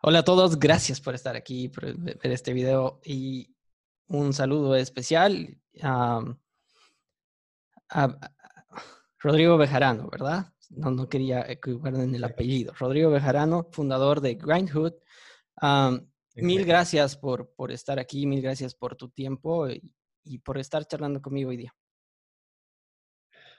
Hola a todos, gracias por estar aquí, por ver este video y un saludo especial a, Rodrigo Bejarano, ¿verdad? No, no quería equivocarme en el apellido. Rodrigo Bejarano, fundador de Grindhood. mil gracias por, por estar aquí, mil gracias por tu tiempo y, y por estar charlando conmigo hoy día.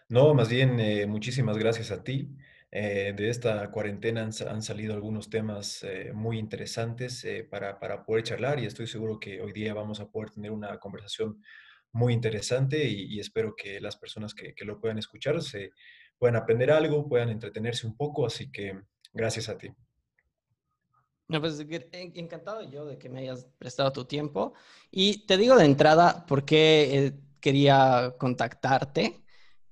No, más bien, eh, muchísimas gracias a ti. Eh, de esta cuarentena han, salido algunos temas eh, muy interesantes para, para, poder charlar y estoy seguro que hoy día vamos a poder tener una conversación muy interesante y, espero que las personas que, que, lo puedan escuchar se puedan aprender algo, puedan entretenerse un poco, así que gracias a ti. No, pues encantado yo de que me hayas prestado tu tiempo y te digo de entrada por qué quería contactarte.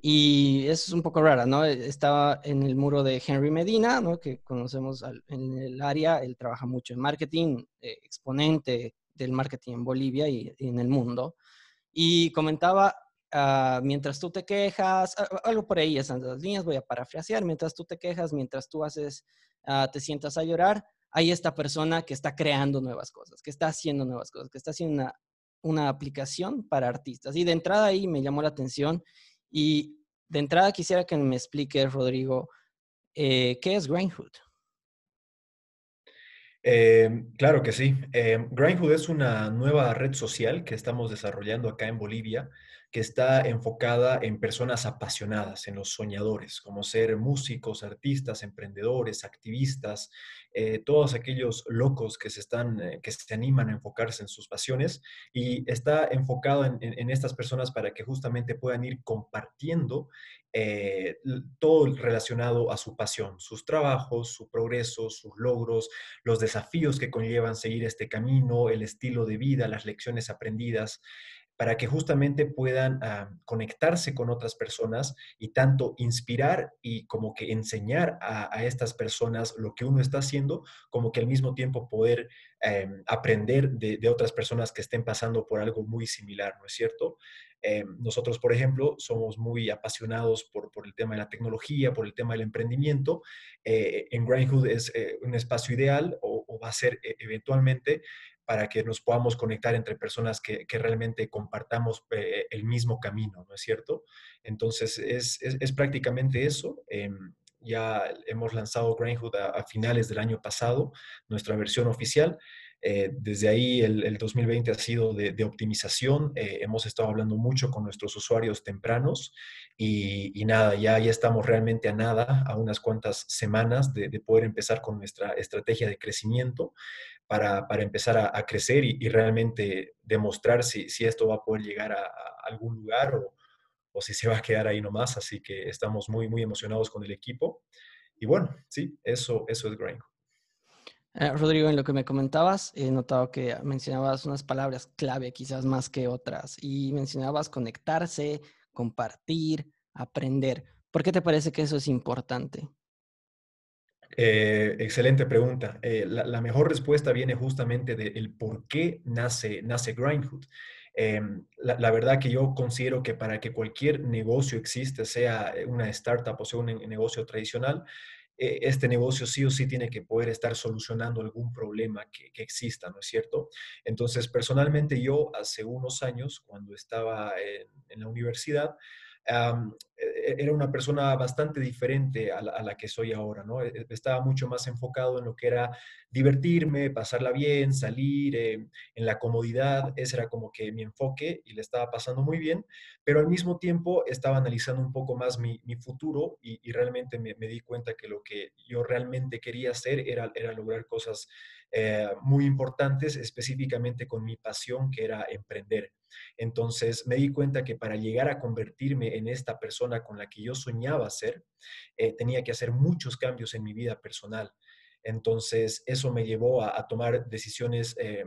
Y es un poco rara, ¿no? Estaba en el muro de Henry Medina, ¿no? Que conocemos en el área, él trabaja mucho en marketing, eh, exponente del marketing en Bolivia y, en el mundo. Y comentaba, ah, mientras tú te quejas, algo por ahí, esas las líneas, voy a parafrasear, mientras tú te quejas, mientras tú haces, ah, te sientas a llorar, hay esta persona que está creando nuevas cosas, que está haciendo nuevas cosas, que está haciendo una, una aplicación para artistas. Y de entrada ahí me llamó la atención y de entrada quisiera que me expliques, Rodrigo, eh, ¿qué es Grindhood? Em, claro que sí. Eh, Grindhood es una nueva red social que estamos desarrollando acá en Bolivia, que está enfocada en personas apasionadas, en los soñadores, como ser músicos, artistas, emprendedores, activistas, eh, todos aquellos locos que se, están, eh, que se animan a enfocarse en sus pasiones y está enfocado en, estas personas para que justamente puedan ir compartiendo eh, todo relacionado a su pasión, sus trabajos, su progreso, sus logros, los desafíos que conllevan seguir este camino, el estilo de vida, las lecciones aprendidas para que justamente puedan ah, conectarse con otras personas y tanto inspirar y como que enseñar a, estas personas lo que uno está haciendo, como que al mismo tiempo poder em, aprender de, otras personas que estén pasando por algo muy similar, ¿no es cierto? Em, nosotros, por ejemplo, somos muy apasionados por, el tema de la tecnología, por el tema del emprendimiento. Eh, en Grindhood es eh, un espacio ideal o, va a ser e, eventualmente para que nos podamos conectar entre personas que, realmente compartamos eh, el mismo camino, ¿no es cierto? Entonces, es, prácticamente eso. Em, ya hemos lanzado Grindhood a, finales del año pasado, nuestra versión oficial. Eh, desde ahí el, 2020 ha sido de, optimización. Eh, hemos estado hablando mucho con nuestros usuarios tempranos y, nada, ya, ya estamos realmente a nada, a unas cuantas semanas de poder empezar con nuestra estrategia de crecimiento para, para empezar a, crecer y, realmente demostrar si, si, esto va a poder llegar a, algún lugar o, o, si se va a quedar ahí nomás. Así que estamos muy, muy emocionados con el equipo. Y bueno, sí, eso, eso es Grindhood. Eh, Rodrigo, en lo que me comentabas, he notado que mencionabas unas palabras clave, quizás más que otras, y mencionabas conectarse, compartir, aprender. ¿Por qué te parece que eso es importante? Eh, excelente pregunta. Eh, la, mejor respuesta viene justamente del por qué nace, nace Grindhood. Em, la, verdad que yo considero que para que cualquier negocio exista, sea una startup o sea un negocio tradicional, eh, este negocio sí o sí tiene que poder estar solucionando algún problema que, exista, ¿no es cierto? Entonces, personalmente yo hace unos años, cuando estaba en la universidad, e-, era una persona bastante diferente a la, que soy ahora, ¿no? E-, estaba mucho más enfocado en lo que era divertirme, pasarla bien, salir eh, en la comodidad, ese era como que mi enfoque y le estaba pasando muy bien, pero al mismo tiempo estaba analizando un poco más mi, futuro y, realmente me, di cuenta que lo que yo realmente quería hacer era lograr cosas eh, muy importantes, específicamente con mi pasión que era emprender. Entonces me di cuenta que para llegar a convertirme en esta persona con la que yo soñaba ser, eh, tenía que hacer muchos cambios en mi vida personal. Entonces eso me llevó a, tomar decisiones eh,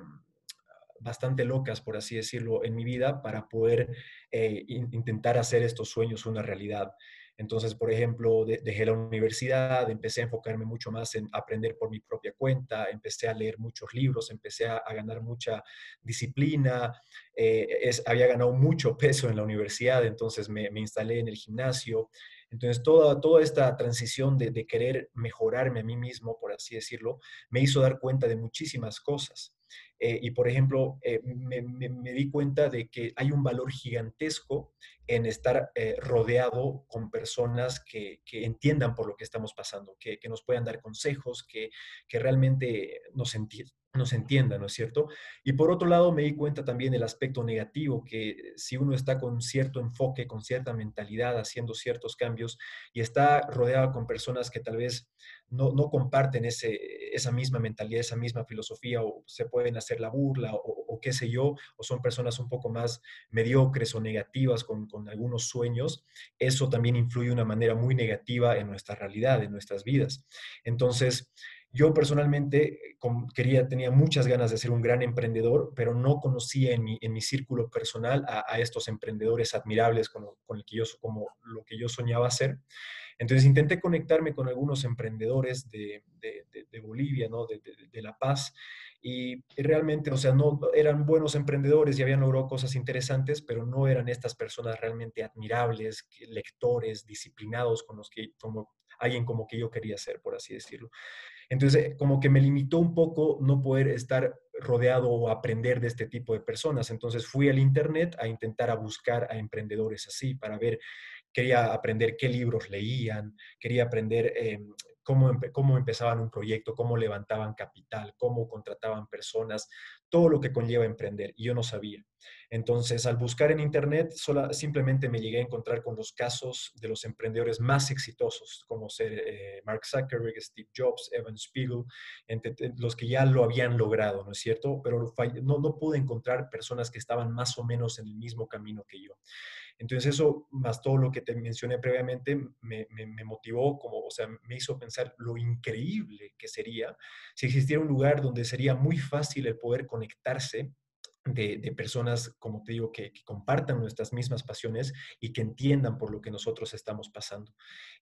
bastante locas, por así decirlo, en mi vida para poder intentar hacer estos sueños una realidad. Entonces, por ejemplo, dejé la universidad, empecé a enfocarme mucho más en aprender por mi propia cuenta, empecé a leer muchos libros, empecé a, ganar mucha disciplina, eh, había ganado mucho peso en la universidad, entonces me, instalé en el gimnasio, Entonces, toda, toda esta transición de, de querer mejorarme a mí mismo, por así decirlo, me hizo dar cuenta de muchísimas cosas. Eh, y por ejemplo, eh, me, di cuenta de que hay un valor gigantesco en estar eh, rodeado con personas que, entiendan por lo que estamos pasando, que, nos puedan dar consejos, que, realmente nos, entiendan ¿no es cierto? Y por otro lado, me di cuenta también del aspecto negativo, que si uno está con cierto enfoque, con cierta mentalidad, haciendo ciertos cambios y está rodeado con personas que tal vez no, comparten ese, esa misma mentalidad, esa misma filosofía, o se pueden hacer la burla, o, qué sé yo, o son personas un poco más mediocres o negativas con, con algunos sueños, eso también influye de una manera muy negativa en nuestra realidad, en nuestras vidas. Entonces, yo personalmente quería, tenía muchas ganas de ser un gran emprendedor, pero no conocía en mi, en mi círculo personal a, estos emprendedores admirables con, con, el que yo, como lo que yo soñaba hacer. Entonces intenté conectarme con algunos emprendedores de, Bolivia, ¿no? de, La Paz, y realmente, o sea, no eran buenos emprendedores y habían logrado cosas interesantes, pero no eran estas personas realmente admirables, lectores, disciplinados con los que, como alguien como que yo quería ser, por así decirlo. Entonces, como que me limitó un poco no poder estar rodeado o aprender de este tipo de personas. Entonces fui al Internet a intentar a buscar a emprendedores así para ver, quería aprender qué libros leían, quería aprender eh, cómo, cómo empezaban un proyecto, cómo levantaban capital, cómo contrataban personas, todo lo que conlleva emprender. Y yo no sabía. Entonces, al buscar en Internet, sola, simplemente me llegué a encontrar con los casos de los emprendedores más exitosos, como ser eh, Mark Zuckerberg, Steve Jobs, Evan Spiegel, entre, los que ya lo habían logrado, ¿no es cierto? Pero no, no pude encontrar personas que estaban más o menos en el mismo camino que yo. Entonces eso, más todo lo que te mencioné previamente, me, me, motivó, como, o sea, me hizo pensar lo increíble que sería si existiera un lugar donde sería muy fácil el poder conectarse de, personas, como te digo, que, compartan nuestras mismas pasiones y que entiendan por lo que nosotros estamos pasando.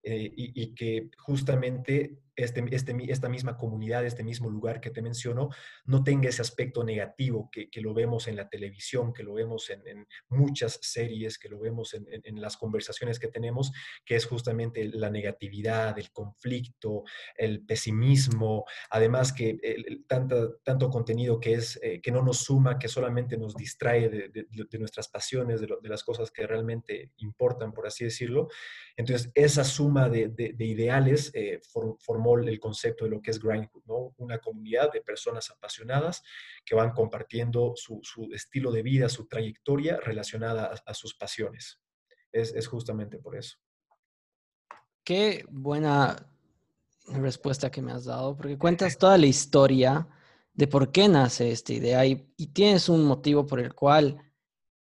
Eh, y, que justamente este, este, esta misma comunidad, este mismo lugar que te menciono, no tenga ese aspecto negativo que, lo vemos en la televisión, que lo vemos en, muchas series, que lo vemos en, las conversaciones que tenemos, que es justamente la negatividad, el conflicto, el pesimismo, además que el, tanto contenido que, es, eh, que no nos suma, que solamente nos distrae de, nuestras pasiones, de, las cosas que realmente importan, por así decirlo. Entonces, esa suma de, ideales eh, formó el concepto de lo que es Grindhood, ¿no? Una comunidad de personas apasionadas que van compartiendo su, estilo de vida, su trayectoria relacionada a, sus pasiones. Es, es justamente por eso. Qué buena respuesta que me has dado, porque cuentas toda la historia de por qué nace esta idea y, tienes un motivo por el cual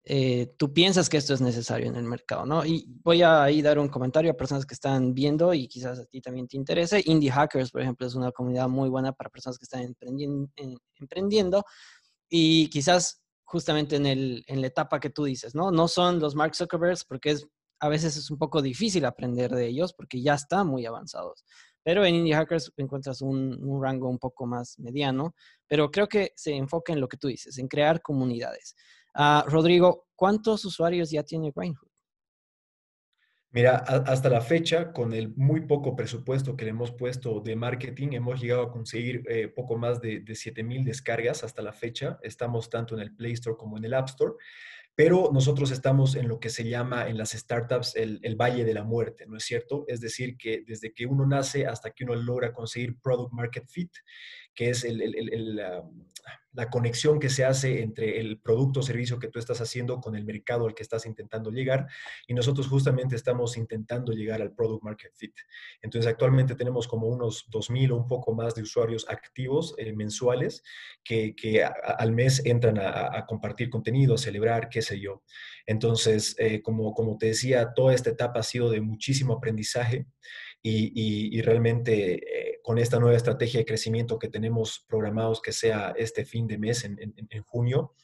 eh, tú piensas que esto es necesario en el mercado, ¿no? Y voy a ahí dar un comentario a personas que están viendo y quizás a ti también te interese. Indie Hackers, por ejemplo, es una comunidad muy buena para personas que están emprendiendo, emprendiendo y quizás justamente en, el, en la etapa que tú dices, ¿no? No son los Mark Zuckerbergs porque a veces es un poco difícil aprender de ellos porque ya están muy avanzados. Pero en Indie Hackers encuentras un, rango un poco más mediano, pero creo que se enfoca en lo que tú dices, en crear comunidades. Ah, Rodrigo, ¿cuántos usuarios ya tiene Grindhood? Mira, hasta la fecha, con el muy poco presupuesto que le hemos puesto de marketing, hemos llegado a conseguir eh, poco más de, de 7,000 descargas hasta la fecha. Estamos tanto en el Play Store como en el App Store pero nosotros estamos en lo que se llama en las startups el, el, valle de la muerte, ¿no es cierto? Es decir, que desde que uno nace hasta que uno logra conseguir product market fit, que es la, conexión que se hace entre el producto o servicio que tú estás haciendo con el mercado al que estás intentando llegar. Y nosotros justamente estamos intentando llegar al product market fit. Entonces, actualmente tenemos como unos 2.000 o un poco más de usuarios activos eh, mensuales que, al mes entran a, compartir contenido, a celebrar, qué sé yo. Entonces, eh, como, como te decía, toda esta etapa ha sido de muchísimo aprendizaje y, realmente eh, con esta nueva estrategia de crecimiento que tenemos programados que sea este fin de mes, en, junio,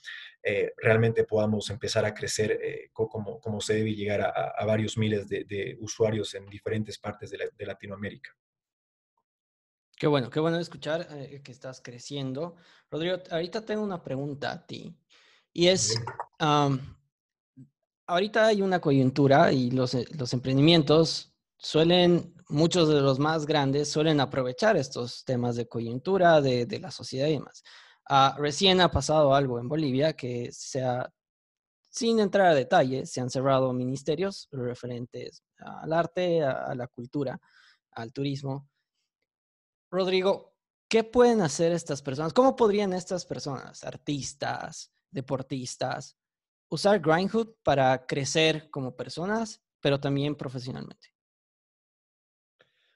eh, realmente podamos empezar a crecer eh, como, como se debe llegar a, varios miles de, usuarios en diferentes partes de, Latinoamérica. Qué bueno, qué bueno escuchar que estás creciendo. Rodrigo, ahorita tengo una pregunta a ti. Y es, ahorita hay una coyuntura y los, los emprendimientos suelen, muchos de los más grandes suelen aprovechar estos temas de coyuntura de, la sociedad y demás. Ah, recién ha pasado algo en Bolivia que se sin entrar a detalles, se han cerrado ministerios referentes al arte, a la cultura, al turismo. Rodrigo, ¿qué pueden hacer estas personas? ¿Cómo podrían estas personas, artistas, deportistas, usar Grindhood para crecer como personas, pero también profesionalmente?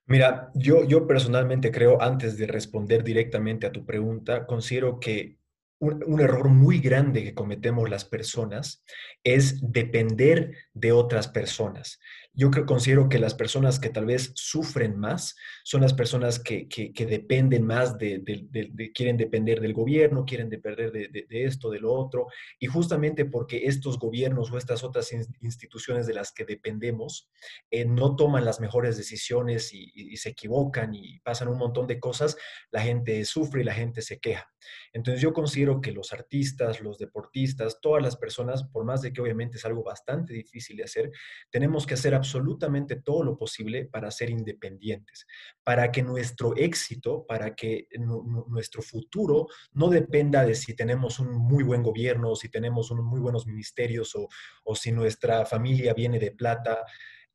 Mira, yo, yo personalmente creo, antes de responder directamente a tu pregunta, considero que un, error muy grande que cometemos las personas es depender de otras personas. Yo creo, considero que las personas que tal vez sufren más son las personas que, dependen más de, quieren depender del gobierno, quieren depender de, esto, de lo otro, y justamente porque estos gobiernos o estas otras instituciones de las que dependemos eh, no toman las mejores decisiones y se equivocan y pasan un montón de cosas, la gente sufre y la gente se queja. Entonces yo considero que los artistas, los deportistas, todas las personas, por más de que obviamente es algo bastante difícil de hacer, tenemos que hacer absolutamente todo lo posible para ser independientes, para que nuestro éxito, para que nuestro futuro no dependa de si tenemos un muy buen gobierno, si tenemos unos muy buenos ministerios o, si nuestra familia viene de plata.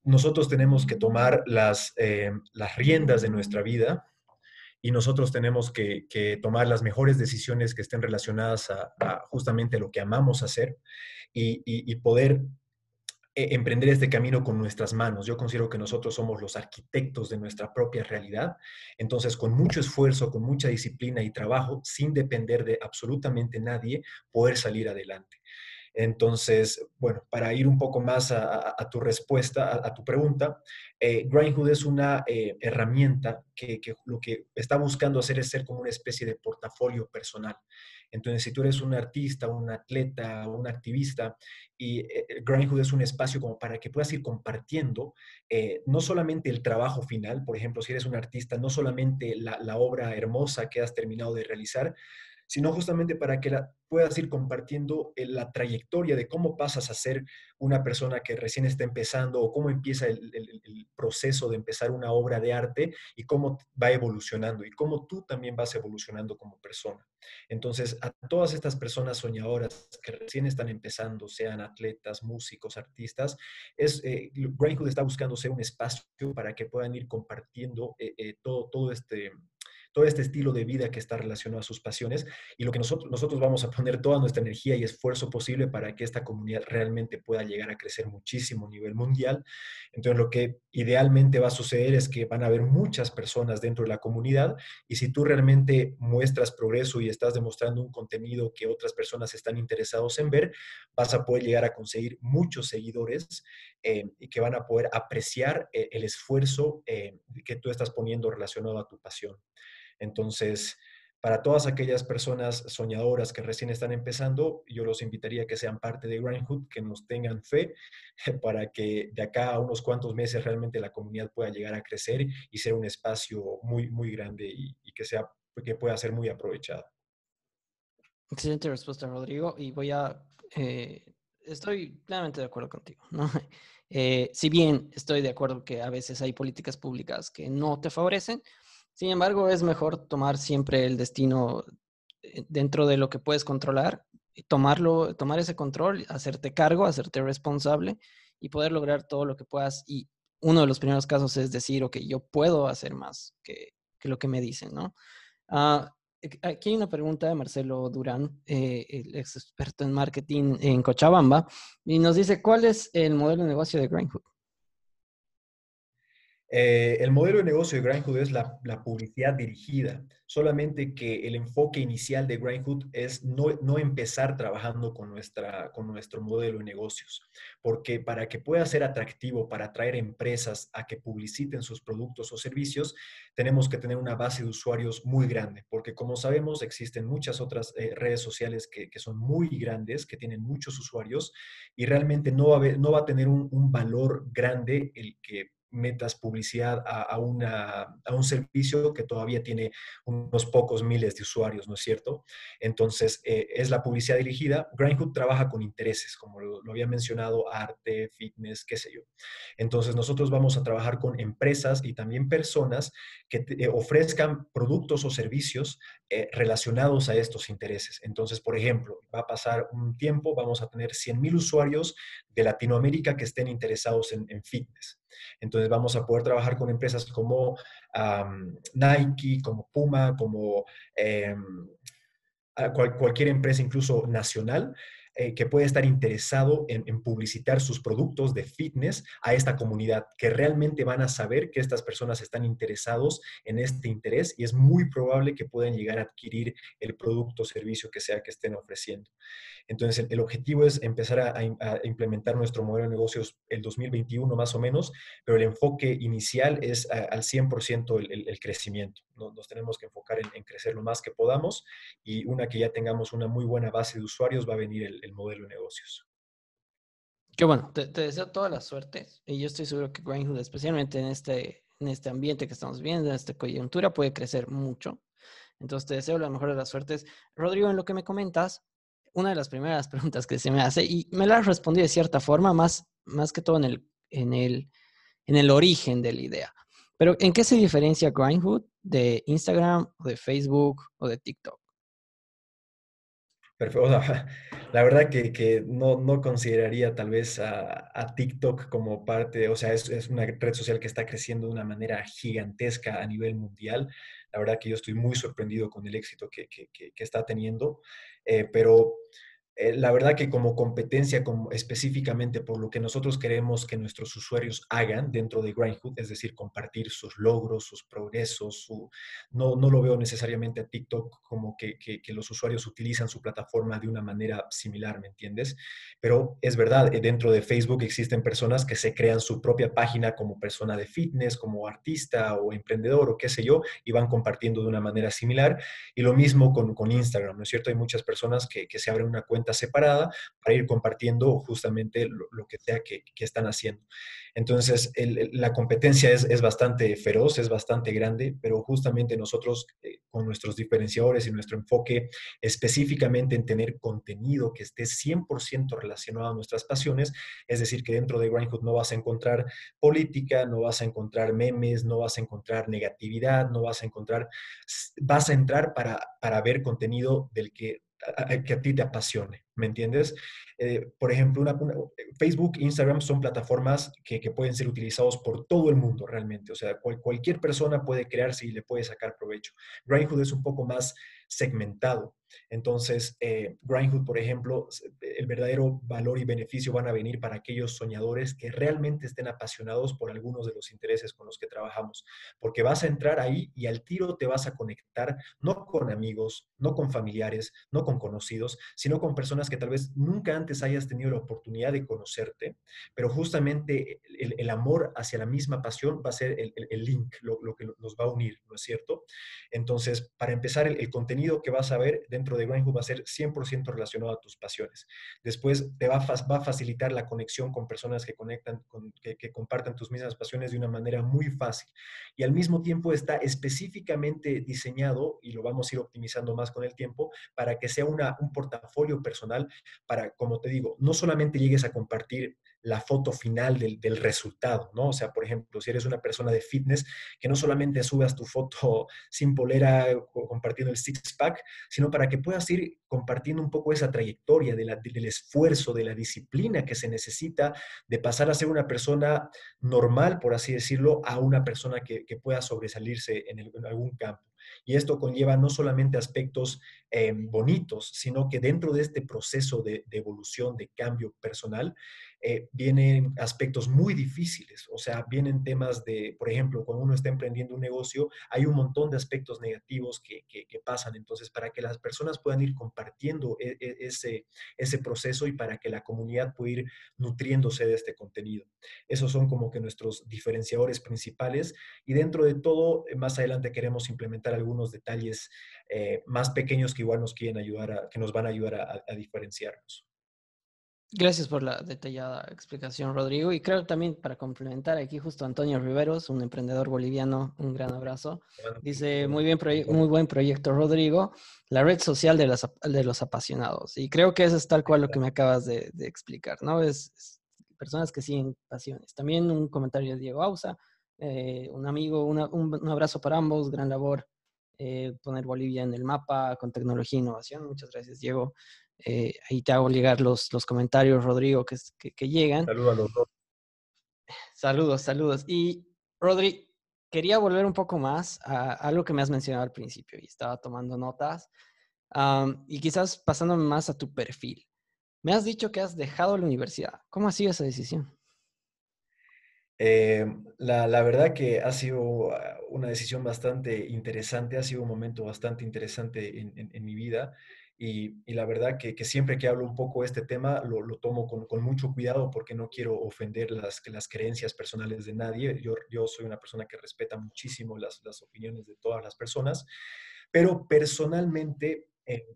Nosotros tenemos que tomar las, eh, las riendas de nuestra vida y nosotros tenemos que, tomar las mejores decisiones que estén relacionadas a, justamente lo que amamos hacer y, poder eh, emprender este camino con nuestras manos. Yo considero que nosotros somos los arquitectos de nuestra propia realidad. Entonces, con mucho esfuerzo, con mucha disciplina y trabajo, sin depender de absolutamente nadie, poder salir adelante. Entonces, bueno, para ir un poco más a, tu respuesta, a, tu pregunta, eh, Grindhood es una eh, herramienta que, lo que está buscando hacer es ser como una especie de portafolio personal. Entonces, si tú eres un artista, un atleta, un activista, y eh, Grindhood es un espacio como para que puedas ir compartiendo no solamente el trabajo final, por ejemplo, si eres un artista, no solamente la obra hermosa que has terminado de realizar, sino justamente para que puedas ir compartiendo eh, la trayectoria de cómo pasas a ser una persona que recién está empezando o cómo empieza el, proceso de empezar una obra de arte y cómo va evolucionando y cómo tú también vas evolucionando como persona. Entonces, a todas estas personas soñadoras que recién están empezando, sean atletas, músicos, artistas, es, eh, está buscando ser un espacio para que puedan ir compartiendo eh, eh, todo, todo este todo este estilo de vida que está relacionado a sus pasiones y lo que nosotros, nosotros vamos a poner toda nuestra energía y esfuerzo posible para que esta comunidad realmente pueda llegar a crecer muchísimo a nivel mundial. Entonces, lo que idealmente va a suceder es que van a haber muchas personas dentro de la comunidad y si tú realmente muestras progreso y estás demostrando un contenido que otras personas están interesados en ver, vas a poder llegar a conseguir muchos seguidores eh, y que van a poder apreciar eh, el esfuerzo eh, que tú estás poniendo relacionado a tu pasión. Entonces, para todas aquellas personas soñadoras que recién están empezando, yo los invitaría a que sean parte de Grindhood, que nos tengan fe para que de acá a unos cuantos meses realmente la comunidad pueda llegar a crecer y ser un espacio muy, muy grande y, que, sea, que pueda ser muy aprovechado. Excelente respuesta, Rodrigo. Y voy a... Eh, estoy plenamente de acuerdo contigo. Eh, si bien estoy de acuerdo que a veces hay políticas públicas que no te favorecen, sin embargo, es mejor tomar siempre el destino eh, dentro de lo que puedes controlar, tomarlo, tomar ese control, hacerte cargo, hacerte responsable y poder lograr todo lo que puedas. Y uno de los primeros casos es decir, ok, yo puedo hacer más que, lo que me dicen, ¿no? Ah, aquí hay una pregunta de Marcelo Durán, eh, el ex experto en marketing en Cochabamba, y nos dice, ¿cuál es el modelo de negocio de Grindhood? Eh, el modelo de negocio de Grindhood es la, publicidad dirigida, solamente que el enfoque inicial de Grindhood es no, empezar trabajando con, nuestra, con nuestro modelo de negocios, porque para que pueda ser atractivo para atraer empresas a que publiciten sus productos o servicios, tenemos que tener una base de usuarios muy grande, porque como sabemos existen muchas otras eh, redes sociales que, son muy grandes, que tienen muchos usuarios y realmente no va a, no va a tener un, un valor grande el que metas publicidad a, una, a, un servicio que todavía tiene unos pocos miles de usuarios, ¿no es cierto? Entonces, eh, es la publicidad dirigida. Grindhood trabaja con intereses, como lo, había mencionado, arte, fitness, qué sé yo. Entonces, nosotros vamos a trabajar con empresas y también personas que eh, ofrezcan productos o servicios eh, relacionados a estos intereses. Entonces, por ejemplo, va a pasar un tiempo, vamos a tener 100.000 usuarios de Latinoamérica que estén interesados en fitness. Entonces vamos a poder trabajar con empresas como Nike, como Puma, como em, cualquier empresa incluso nacional eh, que puede estar interesado en, publicitar sus productos de fitness a esta comunidad, que realmente van a saber que estas personas están interesados en este interés y es muy probable que puedan llegar a adquirir el producto o servicio que sea que estén ofreciendo. Entonces, el, objetivo es empezar a, implementar nuestro modelo de negocios el 2021 más o menos, pero el enfoque inicial es al 100% el, crecimiento. Nos, tenemos que enfocar en, crecer lo más que podamos y una que ya tengamos una muy buena base de usuarios va a venir el, modelo de negocios. Qué bueno, te, deseo toda la suerte y yo estoy seguro que Grindhood, especialmente en este, en este ambiente que estamos viendo, en esta coyuntura, puede crecer mucho. Entonces te deseo la mejor de las suertes. Rodrigo, en lo que me comentas, una de las primeras preguntas que se me hace, y me la respondí de cierta forma, más, más que todo en el, en, el, en el origen de la idea. Pero, ¿en qué se diferencia Grindhood de Instagram, o de Facebook o de TikTok? Perfecto. la verdad que, no, no, consideraría tal vez a, TikTok como parte, o sea, es, es, una red social que está creciendo de una manera gigantesca a nivel mundial. La verdad que yo estoy muy sorprendido con el éxito que, que, que está teniendo, eh, pero eh, la verdad que como competencia, como específicamente por lo que nosotros queremos que nuestros usuarios hagan dentro de Grindhood, es decir, compartir sus logros, sus progresos, su, no, no lo veo necesariamente a TikTok como que, que, los usuarios utilizan su plataforma de una manera similar, ¿me entiendes? Pero es verdad, eh, dentro de Facebook existen personas que se crean su propia página como persona de fitness, como artista o emprendedor o qué sé yo, y van compartiendo de una manera similar. Y lo mismo con, con Instagram, ¿no es cierto? Hay muchas personas que, que se abren una cuenta separada para ir compartiendo justamente lo, que sea que, están haciendo. Entonces, la competencia es, bastante feroz, es bastante grande, pero justamente nosotros eh, con nuestros diferenciadores y nuestro enfoque específicamente en tener contenido que esté 100% relacionado a nuestras pasiones, es decir, que dentro de Grindhood no vas a encontrar política, no vas a encontrar memes, no vas a encontrar negatividad, no vas a encontrar, vas a entrar para, para ver contenido del que que a ti te apasione, ¿me entiendes? Eh, por ejemplo, una, Facebook, Instagram son plataformas que, pueden ser utilizados por todo el mundo realmente, o sea, cualquier persona puede crearse y le puede sacar provecho. Grindhood es un poco más segmentado. Entonces, eh, Grindhood, por ejemplo, el verdadero valor y beneficio van a venir para aquellos soñadores que realmente estén apasionados por algunos de los intereses con los que trabajamos, porque vas a entrar ahí y al tiro te vas a conectar no con amigos, no con familiares, no con conocidos, sino con personas que tal vez nunca antes hayas tenido la oportunidad de conocerte, pero justamente el, amor hacia la misma pasión va a ser el, link, lo, que nos va a unir, ¿no es cierto? Entonces, para empezar, el, contenido que vas a ver dentro de Grindhood va a ser 100% relacionado a tus pasiones. Después te va va a, facilitar la conexión con personas que conectan, con, que, que, compartan tus mismas pasiones de una manera muy fácil. Y al mismo tiempo está específicamente diseñado, y lo vamos a ir optimizando más con el tiempo, para que sea una, un portafolio personal para, como te digo, no solamente llegues a compartir la foto final del, del, resultado, ¿no? O sea, por ejemplo, si eres una persona de fitness, que no solamente subas tu foto sin polera compartiendo el six-pack, sino para que puedas ir compartiendo un poco esa trayectoria de del esfuerzo, de la disciplina que se necesita de pasar a ser una persona normal, por así decirlo, a una persona que, que pueda sobresalirse en, algún campo. Y esto conlleva no solamente aspectos eh, bonitos, sino que dentro de este proceso de, evolución, de cambio personal, eh, vienen aspectos muy difíciles. O sea, vienen temas de, por ejemplo, cuando uno está emprendiendo un negocio, hay un montón de aspectos negativos que, pasan. Entonces, para que las personas puedan ir compartiendo e, e, ese, ese proceso y para que la comunidad pueda ir nutriéndose de este contenido. Esos son como que nuestros diferenciadores principales. Y dentro de todo, más adelante queremos implementar algunos detalles eh, más pequeños que igual nos quieren ayudar, que nos van a ayudar a, diferenciarnos. Gracias por la detallada explicación, Rodrigo. Y creo también para complementar aquí justo Antonio Riveros, un emprendedor boliviano, un gran abrazo. Dice, muy, bien muy buen proyecto, Rodrigo, la red social de, de los apasionados. Y creo que eso es tal cual lo que me acabas de, explicar, ¿no? Es, personas que siguen pasiones. También un comentario de Diego Ausa, eh, un amigo, un, abrazo para ambos, gran labor. Eh, poner Bolivia en el mapa con tecnología e innovación. Muchas gracias, Diego. Eh, ahí te hago llegar los, los comentarios, Rodrigo, que, que, llegan. Saludos a los dos. Saludos, saludos. Y Rodri, quería volver un poco más a algo que me has mencionado al principio y estaba tomando notas y quizás pasándome más a tu perfil. Me has dicho que has dejado la universidad. ¿Cómo ha sido esa decisión? Eh, la, la, verdad que ha sido ah, una decisión bastante interesante, ha sido un momento bastante interesante en, en mi vida. Y, la verdad que, siempre que hablo un poco de este tema lo, tomo con, mucho cuidado porque no quiero ofender las, las creencias personales de nadie. Yo, yo soy una persona que respeta muchísimo las, opiniones de todas las personas, pero personalmente eh,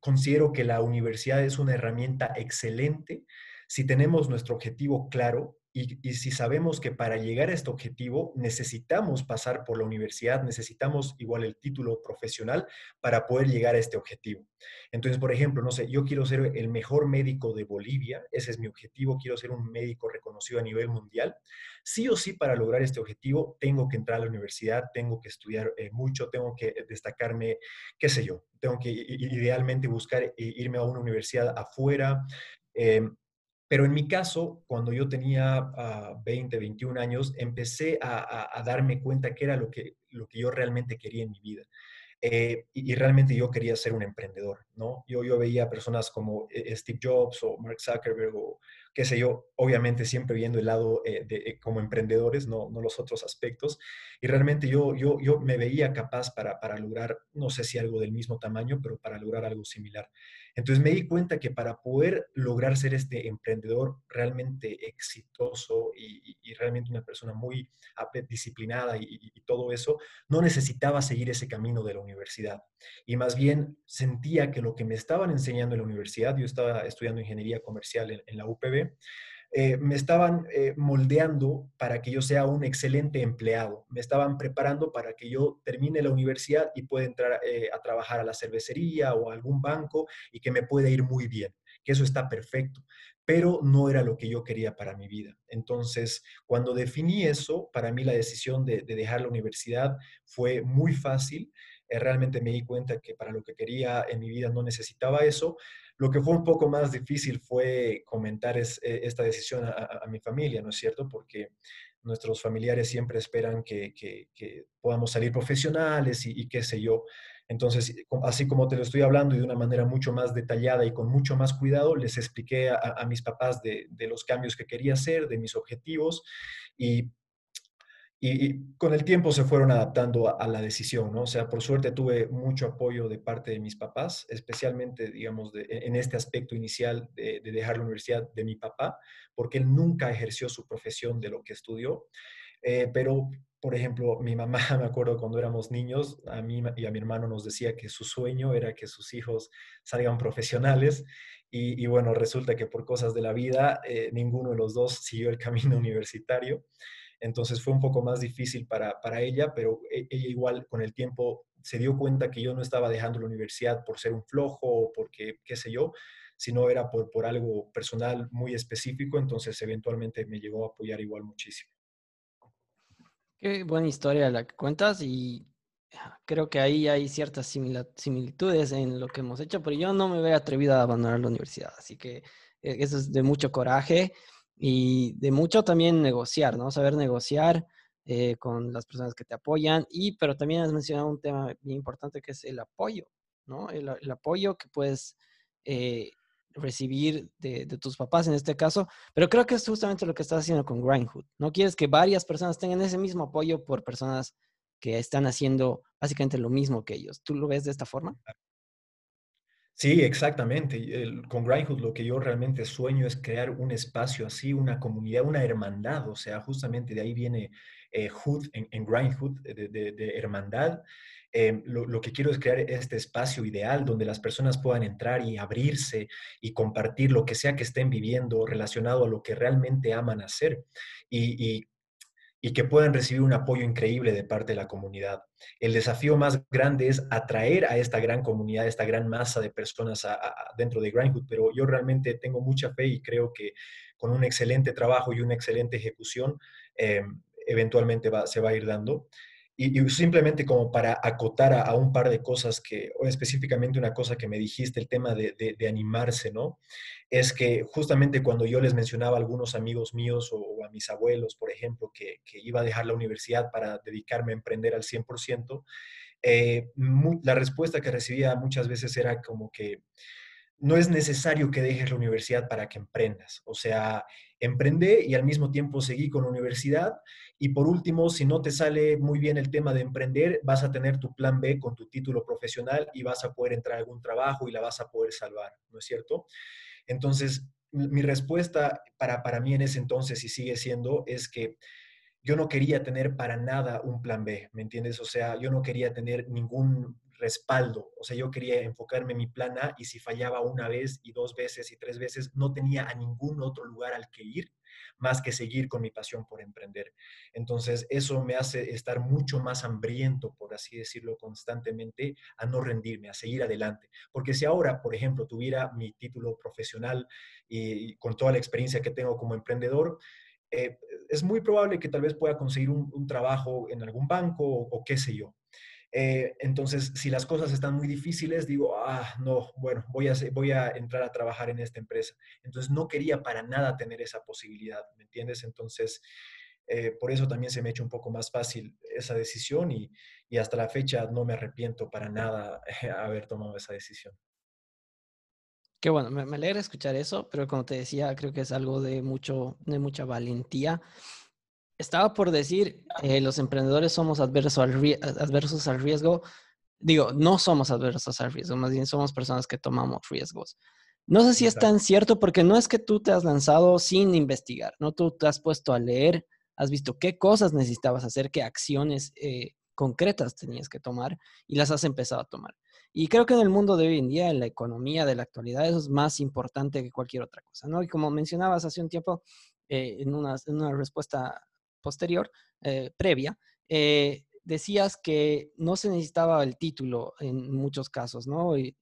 considero que la universidad es una herramienta excelente si tenemos nuestro objetivo claro y, si sabemos que para llegar a este objetivo necesitamos pasar por la universidad, necesitamos igual el título profesional para poder llegar a este objetivo. Entonces, por ejemplo, no sé, yo quiero ser el mejor médico de Bolivia, ese es mi objetivo, quiero ser un médico reconocido a nivel mundial. Sí o sí, para lograr este objetivo, tengo que entrar a la universidad, tengo que estudiar eh, mucho, tengo que destacarme, qué sé yo, tengo que idealmente buscar irme a una universidad afuera. Em, pero en mi caso, cuando yo tenía 20, ah, 21 años, empecé a, darme cuenta que era lo que, lo que yo realmente quería en mi vida. Eh, y, realmente yo quería ser un emprendedor, ¿no? Yo, yo veía personas como eh, Steve Jobs o Mark Zuckerberg o qué sé yo, obviamente siempre viendo el lado eh, de, como emprendedores, no, no los otros aspectos. Y realmente yo, yo, yo me veía capaz para, para lograr, no sé si algo del mismo tamaño, pero para lograr algo similar. Entonces me di cuenta que para poder lograr ser este emprendedor realmente exitoso y, realmente una persona muy disciplinada y, todo eso, no necesitaba seguir ese camino de la universidad. Y más bien sentía que lo que me estaban enseñando en la universidad, yo estaba estudiando ingeniería comercial en, en la UPB, eh, me estaban eh, moldeando para que yo sea un excelente empleado, me estaban preparando para que yo termine la universidad y pueda entrar eh, a trabajar a la cervecería o a algún banco y que me pueda ir muy bien, que eso está perfecto, pero no era lo que yo quería para mi vida. Entonces, cuando definí eso, para mí la decisión de, de dejar la universidad fue muy fácil. realmente me di cuenta que para lo que quería en mi vida no necesitaba eso, lo que fue un poco más difícil fue comentar eh, esta decisión a, mi familia, ¿no es cierto? Porque nuestros familiares siempre esperan que, podamos salir profesionales y, qué sé yo. Entonces, así como te lo estoy hablando y de una manera mucho más detallada y con mucho más cuidado, les expliqué a, mis papás de, los cambios que quería hacer, de mis objetivos y y, con el tiempo se fueron adaptando a, la decisión, ¿no? O sea, por suerte tuve mucho apoyo de parte de mis papás, especialmente, digamos, e, en este aspecto inicial de, dejar la universidad de mi papá, porque él nunca ejerció su profesión de lo que estudió. Eh, pero, por ejemplo, mi mamá, me acuerdo cuando éramos niños, a mí y a mi hermano nos decía que su sueño era que sus hijos salgan profesionales. Y, bueno, resulta que por cosas de la vida, eh, ninguno de los dos siguió el camino universitario. Entonces fue un poco más difícil para, ella, pero e, ella igual con el tiempo se dio cuenta que yo no estaba dejando la universidad por ser un flojo o porque, qué sé yo, sino era por, por algo personal muy específico, entonces eventualmente me llegó a apoyar igual muchísimo. Qué buena historia la que cuentas y creo que ahí hay ciertas similitudes en lo que hemos hecho, pero yo no me hubiera atrevido a abandonar la universidad, así que eh, eso es de mucho coraje y de mucho también negociar, ¿no? Saber negociar eh, con las personas que te apoyan y, pero también has mencionado un tema bien importante que es el apoyo, ¿no? El, apoyo que puedes eh, recibir de, tus papás en este caso, pero creo que es justamente lo que estás haciendo con Grindhood. No quieres que varias personas tengan ese mismo apoyo por personas que están haciendo básicamente lo mismo que ellos. ¿Tú lo ves de esta forma? Sí, exactamente. con Grindhood lo que yo realmente sueño es crear un espacio así, una comunidad, una hermandad. O sea, justamente de ahí viene eh, Hood, en, en Grindhood, de, hermandad. Em, lo, que quiero es crear este espacio ideal donde las personas puedan entrar y abrirse y compartir lo que sea que estén viviendo relacionado a lo que realmente aman hacer. Y y que puedan recibir un apoyo increíble de parte de la comunidad. El desafío más grande es atraer a esta gran comunidad, esta gran masa de personas dentro de Grindhood, pero yo realmente tengo mucha fe y creo que con un excelente trabajo y una excelente ejecución, eh, eventualmente se va a ir dando. Y, simplemente como para acotar a, un par de cosas que, o específicamente una cosa que me dijiste, el tema de, de, animarse, ¿no? Es que justamente cuando yo les mencionaba a algunos amigos míos o, a mis abuelos, por ejemplo, que, que, iba a dejar la universidad para dedicarme a emprender al 100%, eh, la respuesta que recibía muchas veces era como que no es necesario que dejes la universidad para que emprendas. O sea, emprende y al mismo tiempo seguí con la universidad. Y por último, si no te sale muy bien el tema de emprender, vas a tener tu plan B con tu título profesional y vas a poder entrar a algún trabajo y la vas a poder salvar, ¿no es cierto? Entonces, mi respuesta para, para mí en ese entonces, y sigue siendo, es que yo no quería tener para nada un plan B, ¿me entiendes? O sea, yo no quería tener ningún respaldo. O sea, yo quería enfocarme en mi plan A y si fallaba una vez y dos veces y tres veces, no tenía a ningún otro lugar al que ir más que seguir con mi pasión por emprender. Entonces, eso me hace estar mucho más hambriento, por así decirlo, constantemente, a no rendirme, a seguir adelante. Porque si ahora, por ejemplo, tuviera mi título profesional y, con toda la experiencia que tengo como emprendedor, eh, es muy probable que tal vez pueda conseguir un, trabajo en algún banco o qué sé yo. Eh, entonces, si las cosas están muy difíciles, digo, ah, no, bueno, voy a, voy a entrar a trabajar en esta empresa. Entonces, no quería para nada tener esa posibilidad, ¿me entiendes? Entonces, eh, por eso también se me ha hecho un poco más fácil esa decisión y, y hasta la fecha no me arrepiento para nada haber tomado esa decisión. Qué bueno, me, me, alegra escuchar eso, pero como te decía, creo que es algo de, mucho, de mucha valentía estaba por decir, eh, los emprendedores somos adversos al, adversos al riesgo. Digo, no somos adversos al riesgo, más bien somos personas que tomamos riesgos. No sé si es tan cierto porque no es que tú te has lanzado sin investigar, ¿no? Tú te has puesto a leer, has visto qué cosas necesitabas hacer, qué acciones eh, concretas tenías que tomar y las has empezado a tomar. Y creo que en el mundo de hoy en día, en la economía de la actualidad, eso es más importante que cualquier otra cosa, ¿no? Y como mencionabas hace un tiempo, eh, en, una, en, una, respuesta posterior, eh, previa, eh, decías que no se necesitaba el título en muchos casos, ¿no? Y,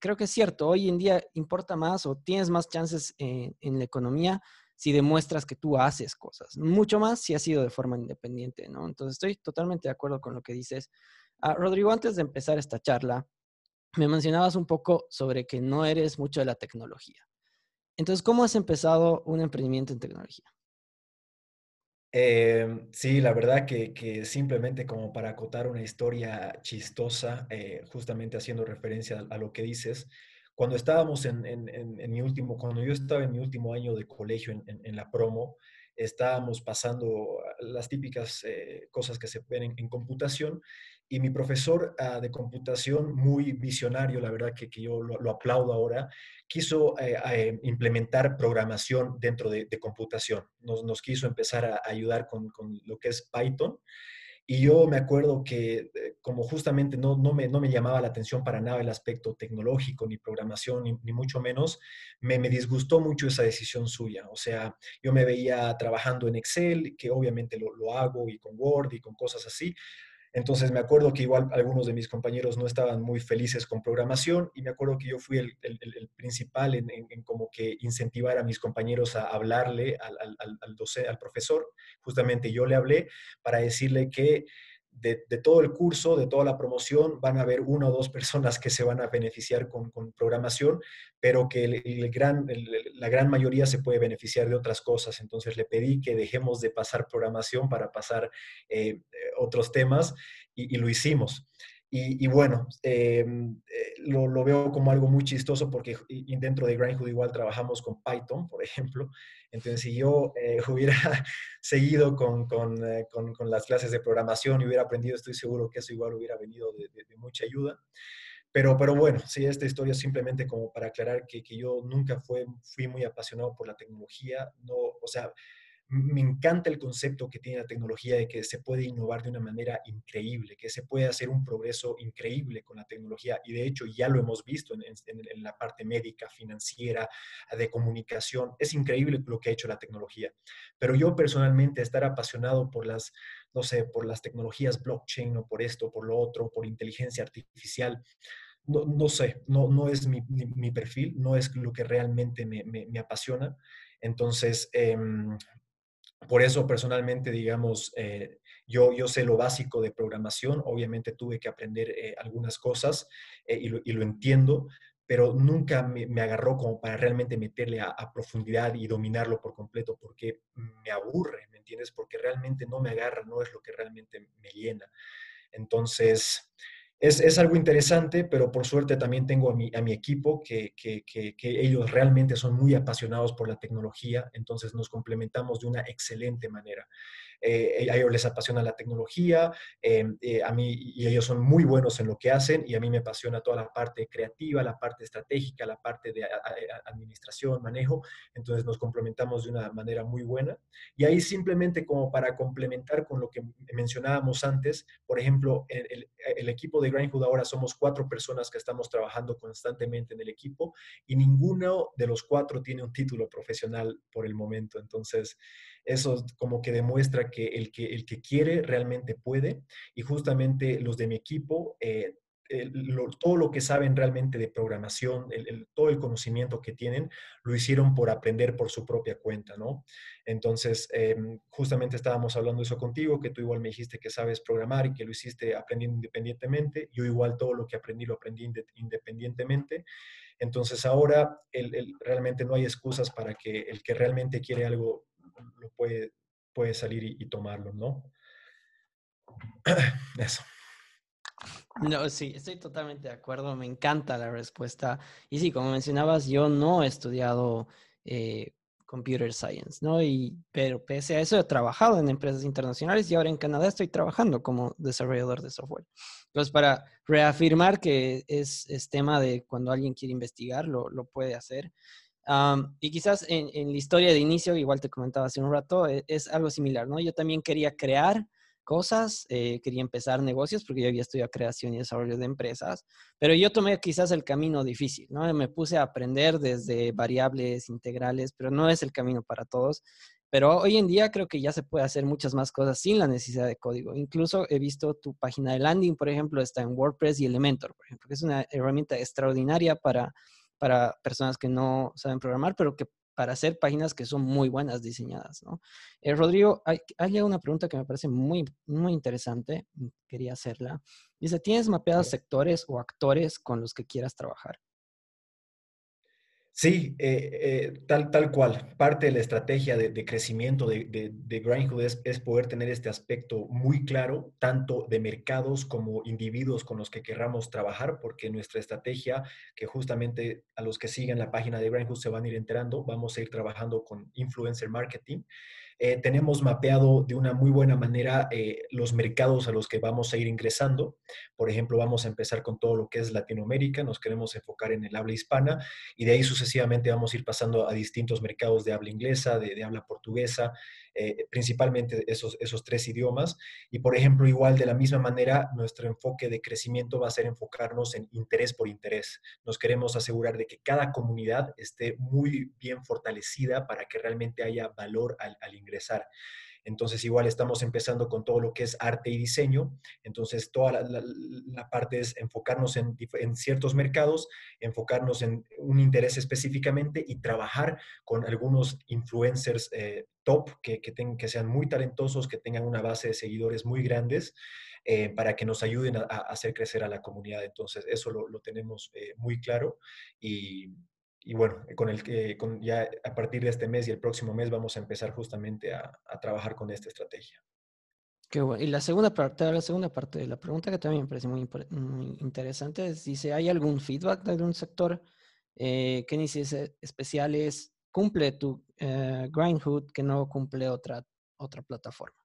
creo que es cierto, hoy en día importa más o tienes más chances en, la economía si demuestras que tú haces cosas, mucho más si has sido de forma independiente, ¿no? Entonces estoy totalmente de acuerdo con lo que dices. Ah, Rodrigo, antes de empezar esta charla, me mencionabas un poco sobre que no eres mucho de la tecnología. Entonces, ¿cómo has empezado un emprendimiento en tecnología? Em, sí, la verdad que, simplemente como para acotar una historia chistosa, eh, justamente haciendo referencia a, lo que dices, cuando estábamos en, mi último, cuando yo estaba en mi último año de colegio en, la promo, estábamos pasando las típicas eh, cosas que se ven en, computación y mi profesor ah, de computación, muy visionario, la verdad que, yo lo, aplaudo ahora, quiso eh, eh, implementar programación dentro de, computación. Nos, quiso empezar a, ayudar con, lo que es Python. Y yo me acuerdo que eh, como justamente no, no, me, no me llamaba la atención para nada el aspecto tecnológico, ni programación, ni, mucho menos, me, me, disgustó mucho esa decisión suya. O sea, yo me veía trabajando en Excel, que obviamente lo, lo hago, y con Word y con cosas así, entonces me acuerdo que igual algunos de mis compañeros no estaban muy felices con programación y me acuerdo que yo fui el, principal en, como que incentivar a mis compañeros a hablarle al, al, al profesor. Justamente yo le hablé para decirle que de, todo el curso, de toda la promoción, van a haber una o dos personas que se van a beneficiar con, programación, pero que la gran mayoría se puede beneficiar de otras cosas. Entonces le pedí que dejemos de pasar programación para pasar eh, otros temas y, lo hicimos. Y, bueno, em, eh, lo, veo como algo muy chistoso porque dentro de Grindhood igual trabajamos con Python, por ejemplo. Entonces, si yo eh, hubiera seguido con, eh, con, con, las clases de programación y hubiera aprendido, estoy seguro que eso igual hubiera venido de, de, mucha ayuda. Pero, pero bueno, sí, esta historia es simplemente como para aclarar que, que yo nunca fue, fui muy apasionado por la tecnología. No, o sea, me encanta el concepto que tiene la tecnología de que se puede innovar de una manera increíble, que se puede hacer un progreso increíble con la tecnología. Y de hecho ya lo hemos visto en, la parte médica, financiera, de comunicación. Es increíble lo que ha hecho la tecnología. Pero yo personalmente estar apasionado por las, no sé, por las tecnologías blockchain o por esto, por lo otro, por inteligencia artificial, no, no sé, no, no es mi, mi, perfil, no es lo que realmente me, me, apasiona. Entonces, em, por eso personalmente, digamos, eh, yo, yo sé lo básico de programación, obviamente tuve que aprender eh, algunas cosas eh, y, lo, y, lo, entiendo, pero nunca me, me, agarró como para realmente meterle a, a, profundidad y dominarlo por completo, porque me aburre, ¿me entiendes? Porque realmente no me agarra, no es lo que realmente me llena. Entonces, es, es, algo interesante, pero por suerte también tengo a mi, a mi equipo que, que, que, que, ellos realmente son muy apasionados por la tecnología, entonces nos complementamos de una excelente manera eh, a ellos les apasiona la tecnología, eh, eh, a mí y ellos son muy buenos en lo que hacen y a mí me apasiona toda la parte creativa, la parte estratégica, la parte de administración, manejo, entonces nos complementamos de una manera muy buena. Y ahí simplemente como para complementar con lo que mencionábamos antes, por ejemplo, el, el equipo de Grindhood ahora somos cuatro personas que estamos trabajando constantemente en el equipo y ninguno de los cuatro tiene un título profesional por el momento, entonces eso como que demuestra que el que, el que quiere realmente puede y justamente los de mi equipo, eh, todo lo que saben realmente de programación, todo el conocimiento que tienen, lo hicieron por aprender por su propia cuenta, ¿no? Entonces, em, justamente estábamos hablando eso contigo, que tú igual me dijiste que sabes programar y que lo hiciste aprendiendo independientemente. Yo igual todo lo que aprendí lo aprendí independientemente. Entonces, ahora realmente no hay excusas para que el que realmente quiere algo lo puede, puede salir y, tomarlo, ¿no? Eso. No, sí, estoy totalmente de acuerdo. Me encanta la respuesta. Y sí, como mencionabas, yo no he estudiado eh, computer science, ¿no? Y, pero pese a eso he trabajado en empresas internacionales y ahora en Canadá estoy trabajando como desarrollador de software. Entonces, para reafirmar que es, es tema de cuando alguien quiere investigar, lo puede hacer y quizás en, en, la historia de inicio, igual te comentaba hace un rato, es, es algo similar, ¿no? Yo también quería crear cosas, eh, quería empezar negocios porque yo había estudiado creación y desarrollo de empresas, pero yo tomé quizás el camino difícil, ¿no? Me puse a aprender desde variables integrales, pero no es el camino para todos. Pero hoy en día creo que ya se puede hacer muchas más cosas sin la necesidad de código. Incluso he visto tu página de landing, por ejemplo, está en WordPress y Elementor, por ejemplo, que es una herramienta extraordinaria para para personas que no saben programar, pero que para hacer páginas que son muy buenas diseñadas, ¿no? Eh, Rodrigo, hay, hay, una pregunta que me parece muy, muy interesante, quería hacerla. Dice, ¿tienes mapeados sectores o actores con los que quieras trabajar? Sí, eh, eh, tal, tal cual. Parte de la estrategia de, crecimiento de, de, de Grindhood es, es, poder tener este aspecto muy claro, tanto de mercados como individuos con los que querramos trabajar, porque nuestra estrategia, que justamente a los que siguen la página de Grindhood se van a ir enterando, vamos a ir trabajando con influencer marketing. Eh, tenemos mapeado de una muy buena manera eh, los mercados a los que vamos a ir ingresando. Por ejemplo, vamos a empezar con todo lo que es Latinoamérica, nos queremos enfocar en el habla hispana y de ahí sucesivamente vamos a ir pasando a distintos mercados de habla inglesa, de, de habla portuguesa, eh, principalmente esos, esos tres idiomas. Y por ejemplo, igual de la misma manera, nuestro enfoque de crecimiento va a ser enfocarnos en interés por interés. Nos queremos asegurar de que cada comunidad esté muy bien fortalecida para que realmente haya valor al, al Entonces, igual estamos empezando con todo lo que es arte y diseño. Entonces, toda la, parte es enfocarnos en, ciertos mercados, enfocarnos en un interés específicamente y trabajar con algunos influencers eh, top que, que, que, sean muy talentosos, que tengan una base de seguidores muy grandes. Eh, para que nos ayuden a, hacer crecer a la comunidad. Entonces, eso lo, lo tenemos eh, muy claro y, y bueno, con el que con ya a partir de este mes y el próximo mes vamos a empezar justamente a, a trabajar con esta estrategia. Qué bueno. Y la segunda parte, la segunda parte de la pregunta que también me parece muy, muy interesante es, dice, ¿hay algún feedback de algún sector eh, que dice especiales cumple tu eh, Grindhood que no cumple otra, otra plataforma?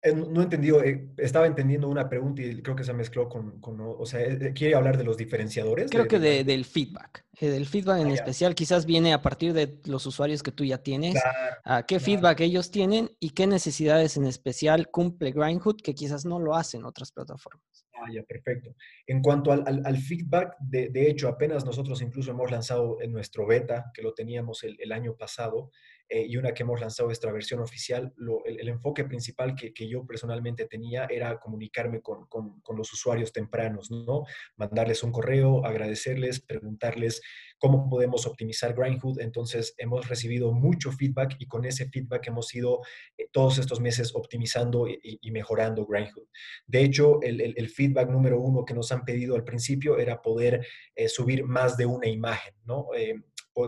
Eh, no he entendido, eh, estaba entendiendo una pregunta y creo que se mezcló con, con o sea, eh, ¿quiere hablar de los diferenciadores? Creo de, que de, de, del feedback. del feedback en ah, especial quizás viene a partir de los usuarios que tú ya tienes, claro, a qué claro. feedback ellos tienen y qué necesidades en especial cumple Grindhood que quizás no lo hacen otras plataformas. Ah, ya, perfecto. En cuanto al, al, al feedback, de, de, hecho, apenas nosotros incluso hemos lanzado en nuestro beta, que lo teníamos el, el año pasado, eh, y una que hemos lanzado esta versión oficial, el, enfoque principal que, yo personalmente tenía era comunicarme con, con, los usuarios tempranos, ¿no? Mandarles un correo, agradecerles, preguntarles cómo podemos optimizar Grindhood. Entonces, hemos recibido mucho feedback y con ese feedback hemos ido eh, todos estos meses optimizando y, mejorando Grindhood. De hecho, el, feedback número uno que nos han pedido al principio era poder eh, subir más de una imagen, ¿no?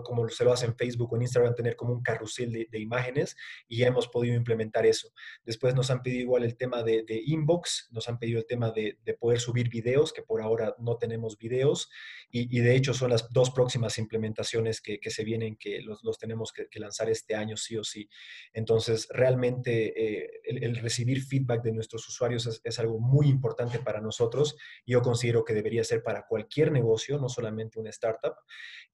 Como se lo hace en Facebook o en Instagram, tener como un carrusel de, de, imágenes y ya hemos podido implementar eso. Después nos han pedido igual el tema de, de inbox, nos han pedido el tema de, de, poder subir videos, que por ahora no tenemos videos y, y de hecho son las dos próximas implementaciones que, que se vienen, que los, los tenemos que, que, lanzar este año sí o sí. Entonces, realmente eh, el, el, recibir feedback de nuestros usuarios es, es algo muy importante para nosotros yo considero que debería ser para cualquier negocio, no solamente una startup.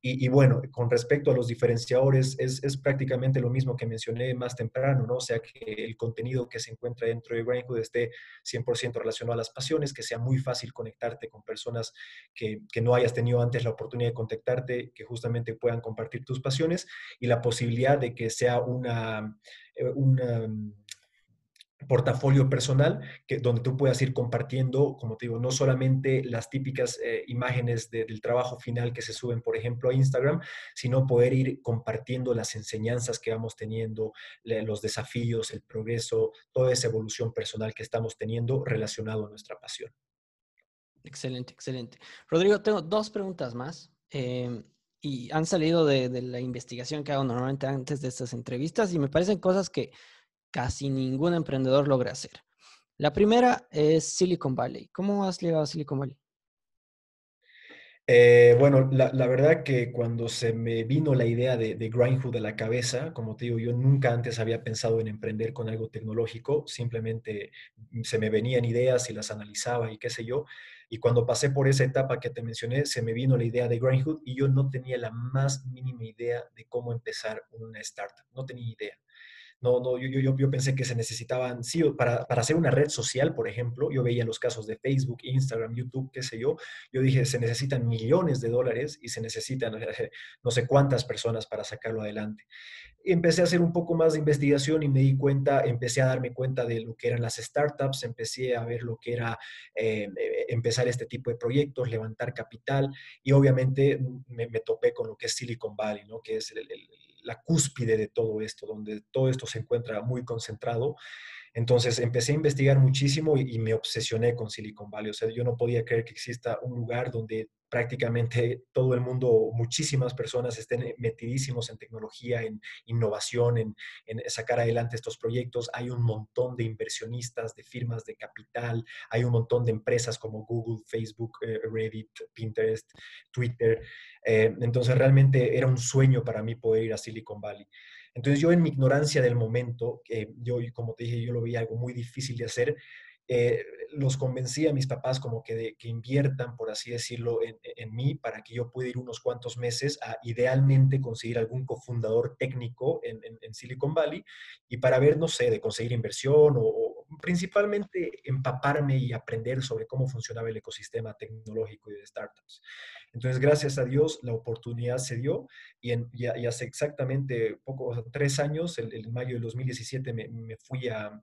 Y, y bueno, con con respecto a los diferenciadores, es, prácticamente lo mismo que mencioné más temprano, ¿no? O sea, que el contenido que se encuentra dentro de Brainhood esté 100% relacionado a las pasiones, que sea muy fácil conectarte con personas que, que, no hayas tenido antes la oportunidad de contactarte, que justamente puedan compartir tus pasiones y la posibilidad de que sea una, eh, una portafolio personal que, donde tú puedas ir compartiendo, como te digo, no solamente las típicas eh, imágenes de, del trabajo final que se suben, por ejemplo, a Instagram, sino poder ir compartiendo las enseñanzas que vamos teniendo, los desafíos, el progreso, toda esa evolución personal que estamos teniendo relacionado a nuestra pasión. Excelente, excelente. Rodrigo, tengo dos preguntas más. Eh, y han salido de la investigación que hago normalmente antes de estas entrevistas y me parecen cosas que casi ningún emprendedor logra hacer. La primera es Silicon Valley. ¿Cómo has llegado a Silicon Valley? Eh, bueno, la, verdad que cuando se me vino la idea de, de Grindhood a la cabeza, como te digo, yo nunca antes había pensado en emprender con algo tecnológico, simplemente se me venían ideas y las analizaba y qué sé yo. Y cuando pasé por esa etapa que te mencioné, se me vino la idea de Grindhood y yo no tenía la más mínima idea de cómo empezar una startup, no tenía idea. No, no, yo, yo, yo pensé que se necesitaban, sí, para, para hacer una red social, por ejemplo, yo veía los casos de Facebook, Instagram, YouTube, qué sé yo, yo dije, se necesitan millones de dólares y se necesitan no sé cuántas personas para sacarlo adelante. Empecé a hacer un poco más de investigación y me di cuenta, empecé a darme cuenta de lo que eran las startups, empecé a ver lo que era eh, empezar este tipo de proyectos, levantar capital y obviamente me, topé con lo que es Silicon Valley, ¿no? que es la cúspide de todo esto, donde todo esto se encuentra muy concentrado. Entonces empecé a investigar muchísimo y, me obsesioné con Silicon Valley. O sea, yo no podía creer que exista un lugar donde prácticamente todo el mundo, muchísimas personas estén metidísimos en tecnología, en innovación, en, en, sacar adelante estos proyectos. Hay un montón de inversionistas, de firmas de capital, hay un montón de empresas como Google, Facebook, eh, Reddit, Pinterest, Twitter. Eh, entonces realmente era un sueño para mí poder ir a Silicon Valley. Entonces yo en mi ignorancia del momento, eh, yo como te dije, yo lo veía algo muy difícil de hacer, eh, los convencí a mis papás como que, que inviertan, por así decirlo, en, en, mí para que yo pueda ir unos cuantos meses a idealmente conseguir algún cofundador técnico en, en, Silicon Valley y para ver, no sé, de conseguir inversión o, principalmente empaparme y aprender sobre cómo funcionaba el ecosistema tecnológico y de startups. Entonces, gracias a Dios, la oportunidad se dio y, hace exactamente poco, tres años, el, mayo del 2017, me, fui a,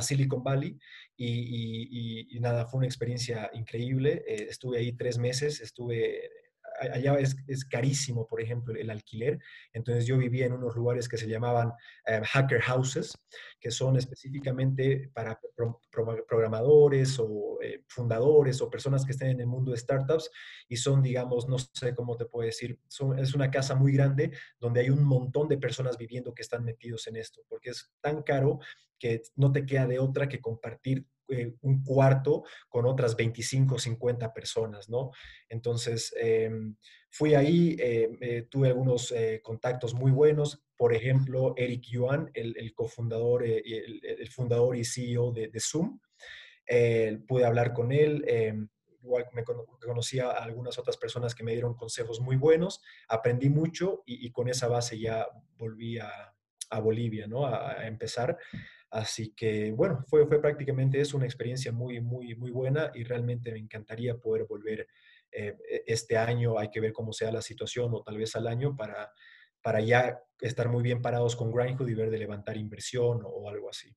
Silicon Valley y, y, nada, fue una experiencia increíble. Eh, estuve ahí tres meses, estuve allá es, carísimo, por ejemplo, el alquiler. Entonces yo vivía en unos lugares que se llamaban eh, hacker houses, que son específicamente para pro, pro, programadores o eh, fundadores o personas que estén en el mundo de startups y son, digamos, no sé cómo te puedo decir, son, es una casa muy grande donde hay un montón de personas viviendo que están metidos en esto, porque es tan caro que no te queda de otra que compartir eh, un cuarto con otras 25 o 50 personas, ¿no? Entonces, em, fui ahí, eh, tuve algunos contactos muy buenos, por ejemplo, Eric Yuan, el, cofundador, el, fundador y CEO de, de Zoom, pude hablar con él em, igual me conocí a algunas otras personas que me dieron consejos muy buenos, aprendí mucho y, con esa base ya volví a, Bolivia, ¿no? A, empezar. Así que, bueno, fue, fue prácticamente eso, una experiencia muy, muy, muy buena y realmente me encantaría poder volver eh, e, este año. Hay que ver cómo sea la situación o tal vez al año para, para ya estar muy bien parados con Grindhood y ver de levantar inversión o algo así.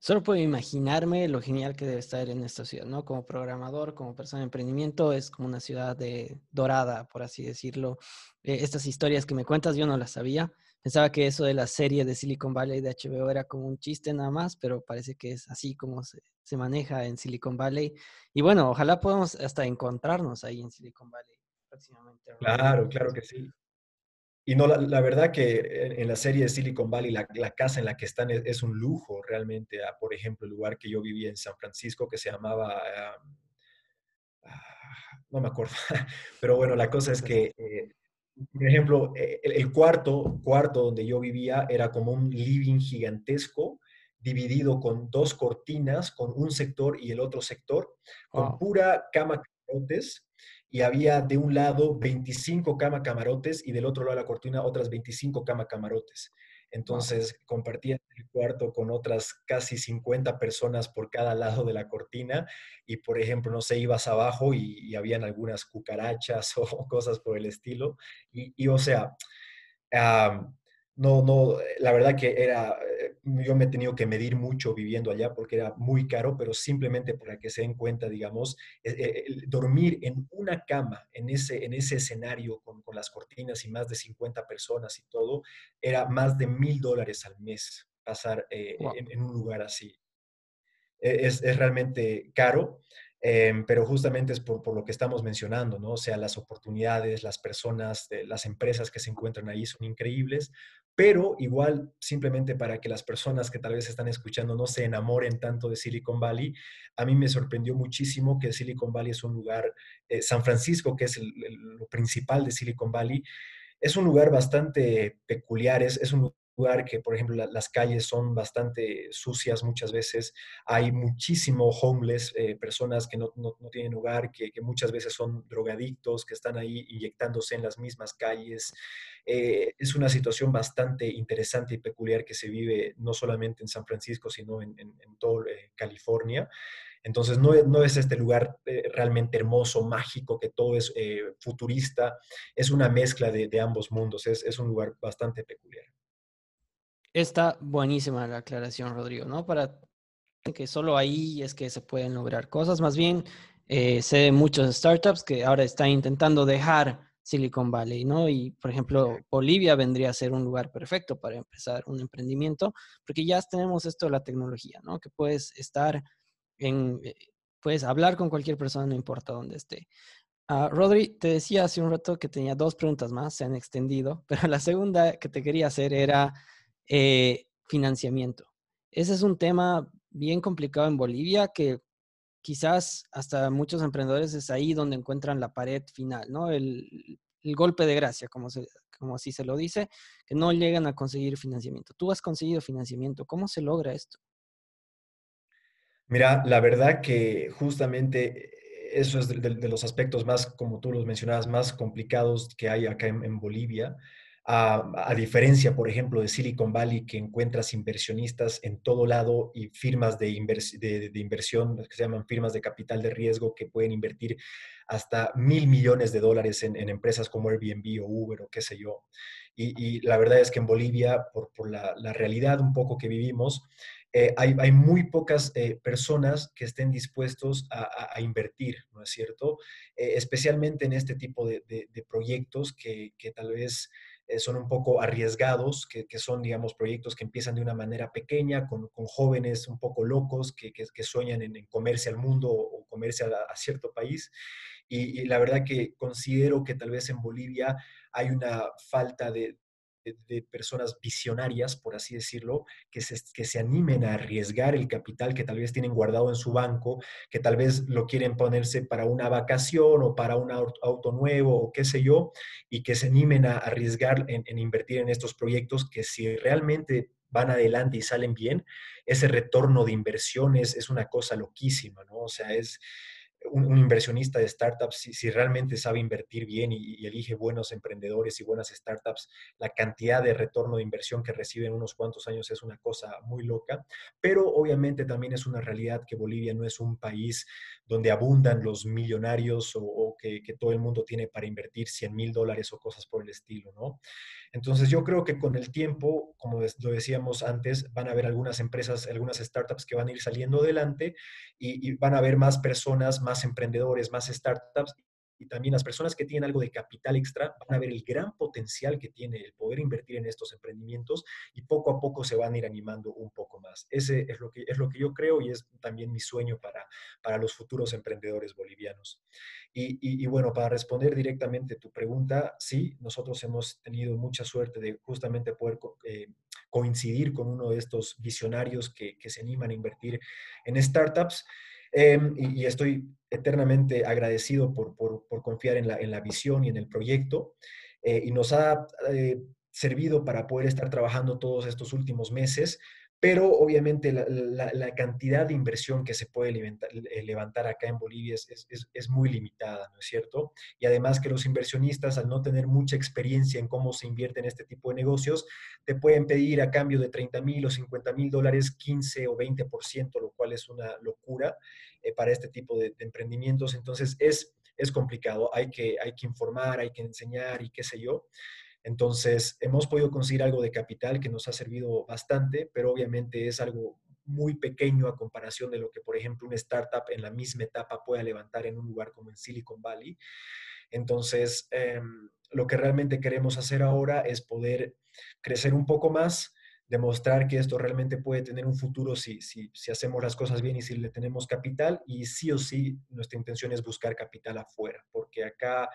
Solo puedo imaginarme lo genial que debe estar en esta ciudad, ¿no? Como programador, como persona de emprendimiento, es como una ciudad de dorada, por así decirlo. Eh, estas historias que me cuentas yo no las sabía. Pensaba que eso de la serie de Silicon Valley de HBO era como un chiste nada más, pero parece que es así como se, se maneja en Silicon Valley. Y bueno, ojalá podamos hasta encontrarnos ahí en Silicon Valley próximamente. Claro, claro que sí. Y no, la, verdad que en, la serie de Silicon Valley, la, casa en la que están es, un lujo realmente. Por ejemplo, el lugar que yo vivía en San Francisco que se llamaba, ah, no me acuerdo, pero bueno, la cosa es que, eh, por ejemplo, eh, el, cuarto, cuarto donde yo vivía era como un living gigantesco dividido con dos cortinas, con un sector y el otro sector, con pura cama carotes y había de un lado 25 cama camarotes y del otro lado de la cortina otras 25 cama camarotes. Entonces compartía el cuarto con otras casi 50 personas por cada lado de la cortina y, por ejemplo, no sé, ibas abajo y, habían algunas cucarachas o cosas por el estilo. Y, o sea, no, no, la verdad que era, yo me he tenido que medir mucho viviendo allá porque era muy caro, pero simplemente para que se den cuenta, digamos, eh, eh, dormir en una cama, en ese, en ese escenario con, las cortinas y más de 50 personas y todo, era más de mil dólares al mes pasar eh, en, un lugar así. E, es, es realmente caro. Em, pero justamente es por, lo que estamos mencionando, ¿no? O sea, las oportunidades, las personas, las empresas que se encuentran ahí son increíbles, pero igual simplemente para que las personas que tal vez están escuchando no se enamoren tanto de Silicon Valley, a mí me sorprendió muchísimo que Silicon Valley es un lugar, eh, San Francisco, que es lo principal de Silicon Valley, es un lugar bastante peculiar, es, es un lugar que, por ejemplo, las calles son bastante sucias muchas veces, hay muchísimo homeless, eh, personas que no, no, tienen hogar, que, que, muchas veces son drogadictos, que están ahí inyectándose en las mismas calles. Eh, es una situación bastante interesante y peculiar que se vive no solamente en San Francisco, sino en, en, todo eh, California. Entonces, no, no, es este lugar realmente hermoso, mágico, que todo es futurista. Es una mezcla de, de ambos mundos. Es, es, un lugar bastante peculiar. Está buenísima la aclaración, Rodrigo, ¿no? Para que solo ahí es que se pueden lograr cosas. Más bien, eh, sé de muchos startups que ahora están intentando dejar Silicon Valley, ¿no? Y, por ejemplo, Bolivia vendría a ser un lugar perfecto para empezar un emprendimiento, porque ya tenemos esto de la tecnología, ¿no? Que puedes estar en, eh, puedes hablar con cualquier persona, no importa dónde esté. Uh, Rodri, te decía hace un rato que tenía dos preguntas más, se han extendido, pero la segunda que te quería hacer era eh, financiamiento. Ese es un tema bien complicado en Bolivia que quizás hasta muchos emprendedores es ahí donde encuentran la pared final, ¿no? El, golpe de gracia, como, se, como así se lo dice, que no llegan a conseguir financiamiento. Tú has conseguido financiamiento. ¿Cómo se logra esto? Mira, la verdad que justamente eso es de, los aspectos más, como tú los mencionabas, más complicados que hay acá en Bolivia. A, diferencia, por ejemplo, de Silicon Valley, que encuentras inversionistas en todo lado y firmas de, de, inversión, que se llaman firmas de capital de riesgo, que pueden invertir hasta mil millones de dólares en, empresas como Airbnb o Uber o qué sé yo. Y, la verdad es que en Bolivia, por, la, realidad un poco que vivimos, eh, hay, muy pocas eh, personas que estén dispuestos a, invertir, ¿no es cierto? Eh, especialmente en este tipo de, proyectos que, que tal vez son un poco arriesgados, que, son, digamos, proyectos que empiezan de una manera pequeña, con, jóvenes un poco locos que, sueñan en, comerse al mundo o comerse a, cierto país. Y, la verdad que considero que tal vez en Bolivia hay una falta de, de personas visionarias, por así decirlo, que se, que se animen a arriesgar el capital que tal vez tienen guardado en su banco, que tal vez lo quieren ponerse para una vacación o para un auto nuevo o qué sé yo, y que se animen a arriesgar en, en invertir en estos proyectos que si realmente van adelante y salen bien, ese retorno de inversiones es una cosa loquísima, ¿no? O sea, es, un, inversionista de startups, si, realmente sabe invertir bien y, elige buenos emprendedores y buenas startups, la cantidad de retorno de inversión que recibe en unos cuantos años es una cosa muy loca. Pero obviamente también es una realidad que Bolivia no es un país donde abundan los millonarios o, que, que, todo el mundo tiene para invertir 100 mil dólares o cosas por el estilo, ¿no? Entonces yo creo que con el tiempo, como lo decíamos antes, van a haber algunas empresas, algunas startups que van a ir saliendo adelante y, van a haber más personas, más emprendedores, más startups y también las personas que tienen algo de capital extra van a ver el gran potencial que tiene el poder invertir en estos emprendimientos y poco a poco se van a ir animando un poco más. Ese es lo que, es lo que yo creo y es también mi sueño para, para los futuros emprendedores bolivianos. Y, bueno, para responder directamente tu pregunta, sí, nosotros hemos tenido mucha suerte de justamente poder eh, coincidir con uno de estos visionarios que, que se animan a invertir en startups. Em, y, estoy eternamente agradecido por, por, confiar en la, en la, visión y en el proyecto. Eh, y nos ha eh, servido para poder estar trabajando todos estos últimos meses pero obviamente la, cantidad de inversión que se puede eh, levantar, acá en Bolivia es, muy limitada, ¿no es cierto? Y además que los inversionistas, al no tener mucha experiencia en cómo se invierte en este tipo de negocios, te pueden pedir a cambio de 30 mil o 50 mil dólares 15 o 20%, lo cual es una locura eh, para este tipo de, emprendimientos. Entonces es, complicado, hay que informar, hay que enseñar y qué sé yo. Entonces, hemos podido conseguir algo de capital que nos ha servido bastante, pero obviamente es algo muy pequeño a comparación de lo que, por ejemplo, una startup en la misma etapa pueda levantar en un lugar como en Silicon Valley. Entonces, em, lo que realmente queremos hacer ahora es poder crecer un poco más, demostrar que esto realmente puede tener un futuro si, si, si, hacemos las cosas bien y si le tenemos capital. Y sí o sí, nuestra intención es buscar capital afuera, porque acá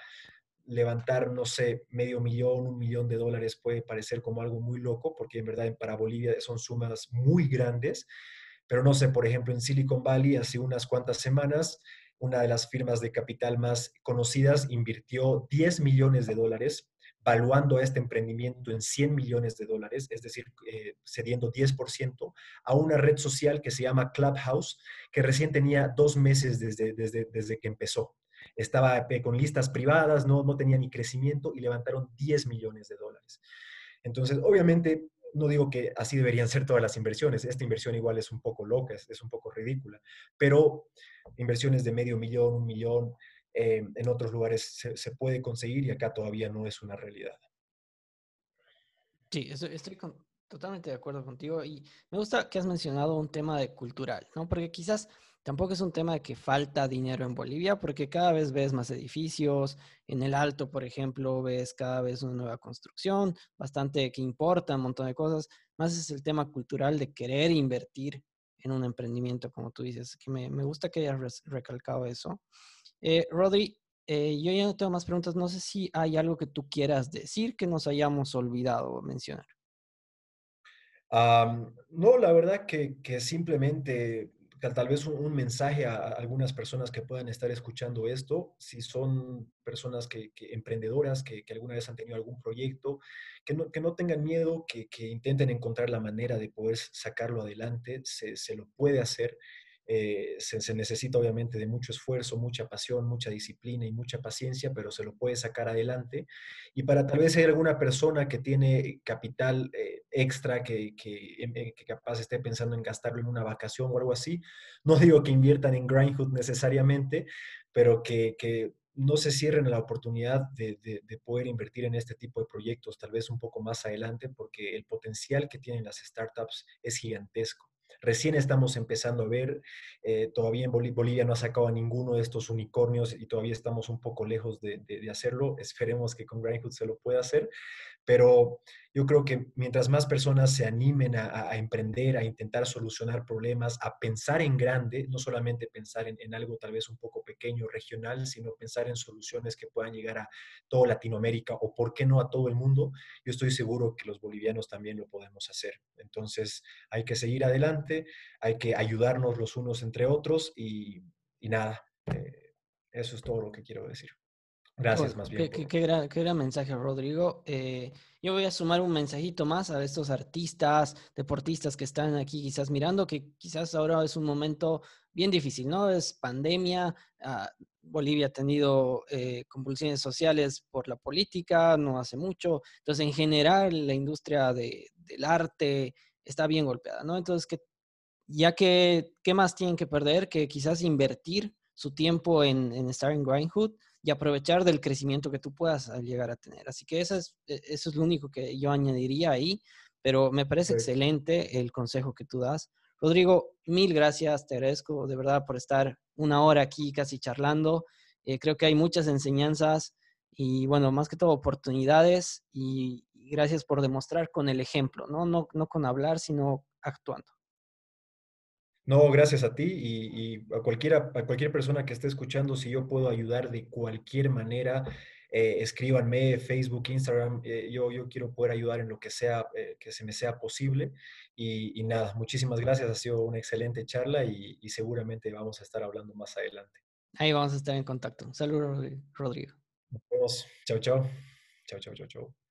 levantar, no sé, medio millón, un millón de dólares puede parecer como algo muy loco, porque en verdad para Bolivia son sumas muy grandes, pero no sé, por ejemplo, en Silicon Valley hace unas cuantas semanas, una de las firmas de capital más conocidas invirtió 10 millones de dólares valuando este emprendimiento en 100 millones de dólares, es decir, eh, cediendo 10% a una red social que se llama Clubhouse, que recién tenía dos meses desde, desde, desde que empezó estaba con listas privadas, no, no tenía ni crecimiento y levantaron 10 millones de dólares. Entonces, obviamente, no digo que así deberían ser todas las inversiones. Esta inversión igual es un poco loca, es, un poco ridícula, pero inversiones de medio millón, un millón, eh, en otros lugares se, puede conseguir y acá todavía no es una realidad. Sí, estoy totalmente de acuerdo contigo y me gusta que has mencionado un tema de cultural, ¿no? Porque quizás Tampoco es un tema de que falta dinero en Bolivia, porque cada vez ves más edificios. En el Alto, por ejemplo, ves cada vez una nueva construcción, bastante que importa, un montón de cosas. Más es el tema cultural de querer invertir en un emprendimiento, como tú dices, que me, gusta que hayas recalcado eso. Eh, Rodri, eh, yo ya no tengo más preguntas. No sé si hay algo que tú quieras decir que nos hayamos olvidado mencionar. no, la verdad que simplemente tal, vez un, mensaje a, algunas personas que puedan estar escuchando esto, si son personas que, emprendedoras, que, alguna vez han tenido algún proyecto, que no, que no tengan miedo, que, intenten encontrar la manera de poder sacarlo adelante, se, se lo puede hacer. Eh, se, necesita obviamente de mucho esfuerzo, mucha pasión, mucha disciplina y mucha paciencia, pero se lo puede sacar adelante. Y para tal vez hay alguna persona que tiene capital eh, extra que, que, que, capaz esté pensando en gastarlo en una vacación o algo así, no digo que inviertan en Grindhood necesariamente, pero que, no se cierren la oportunidad de, poder invertir en este tipo de proyectos, tal vez un poco más adelante, porque el potencial que tienen las startups es gigantesco. Recién estamos empezando a ver, eh, todavía en Bolivia no ha sacado a ninguno de estos unicornios y todavía estamos un poco lejos de, hacerlo. Esperemos que con Grindhood se lo pueda hacer, pero yo creo que mientras más personas se animen a, emprender, a intentar solucionar problemas, a pensar en grande, no solamente pensar en, algo tal vez un poco pequeño, regional, sino pensar en soluciones que puedan llegar a toda Latinoamérica o, por qué no, a todo el mundo, yo estoy seguro que los bolivianos también lo podemos hacer. Entonces, hay que seguir adelante, hay que ayudarnos los unos entre otros y, y nada, eh, eso es todo lo que quiero decir. Gracias, más bien. Qué, por... qué, gran, qué, gran, mensaje, Rodrigo. Eh, yo voy a sumar un mensajito más a estos artistas, deportistas que están aquí quizás mirando, que quizás ahora es un momento bien difícil, ¿no? Es pandemia, uh, Bolivia ha tenido eh, convulsiones sociales por la política, no hace mucho, entonces en general la industria de, del arte está bien golpeada, ¿no? Entonces, que, ya que, ¿qué más tienen que perder? Que quizás invertir su tiempo en, en estar en Grindhood y aprovechar del crecimiento que tú puedas llegar a tener. Así que eso es, e, eso es lo único que yo añadiría ahí, pero me parece sí. excelente el consejo que tú das. Rodrigo, mil gracias, te agradezco de verdad por estar una hora aquí casi charlando. Eh, creo que hay muchas enseñanzas y bueno, más que todo oportunidades y gracias por demostrar con el ejemplo, ¿no? No, no con hablar, sino actuando. No, gracias a ti y, y, a, cualquiera, a cualquier persona que esté escuchando, si yo puedo ayudar de cualquier manera, eh, escríbanme, Facebook, Instagram, eh, yo, yo quiero poder ayudar en lo que sea, eh, que se me sea posible. Y, y, nada, muchísimas gracias, ha sido una excelente charla y, y, seguramente vamos a estar hablando más adelante. Ahí vamos a estar en contacto. Saludos, Rodrigo. Nos vemos. Chao, chao. Chao, chao, chao, chao.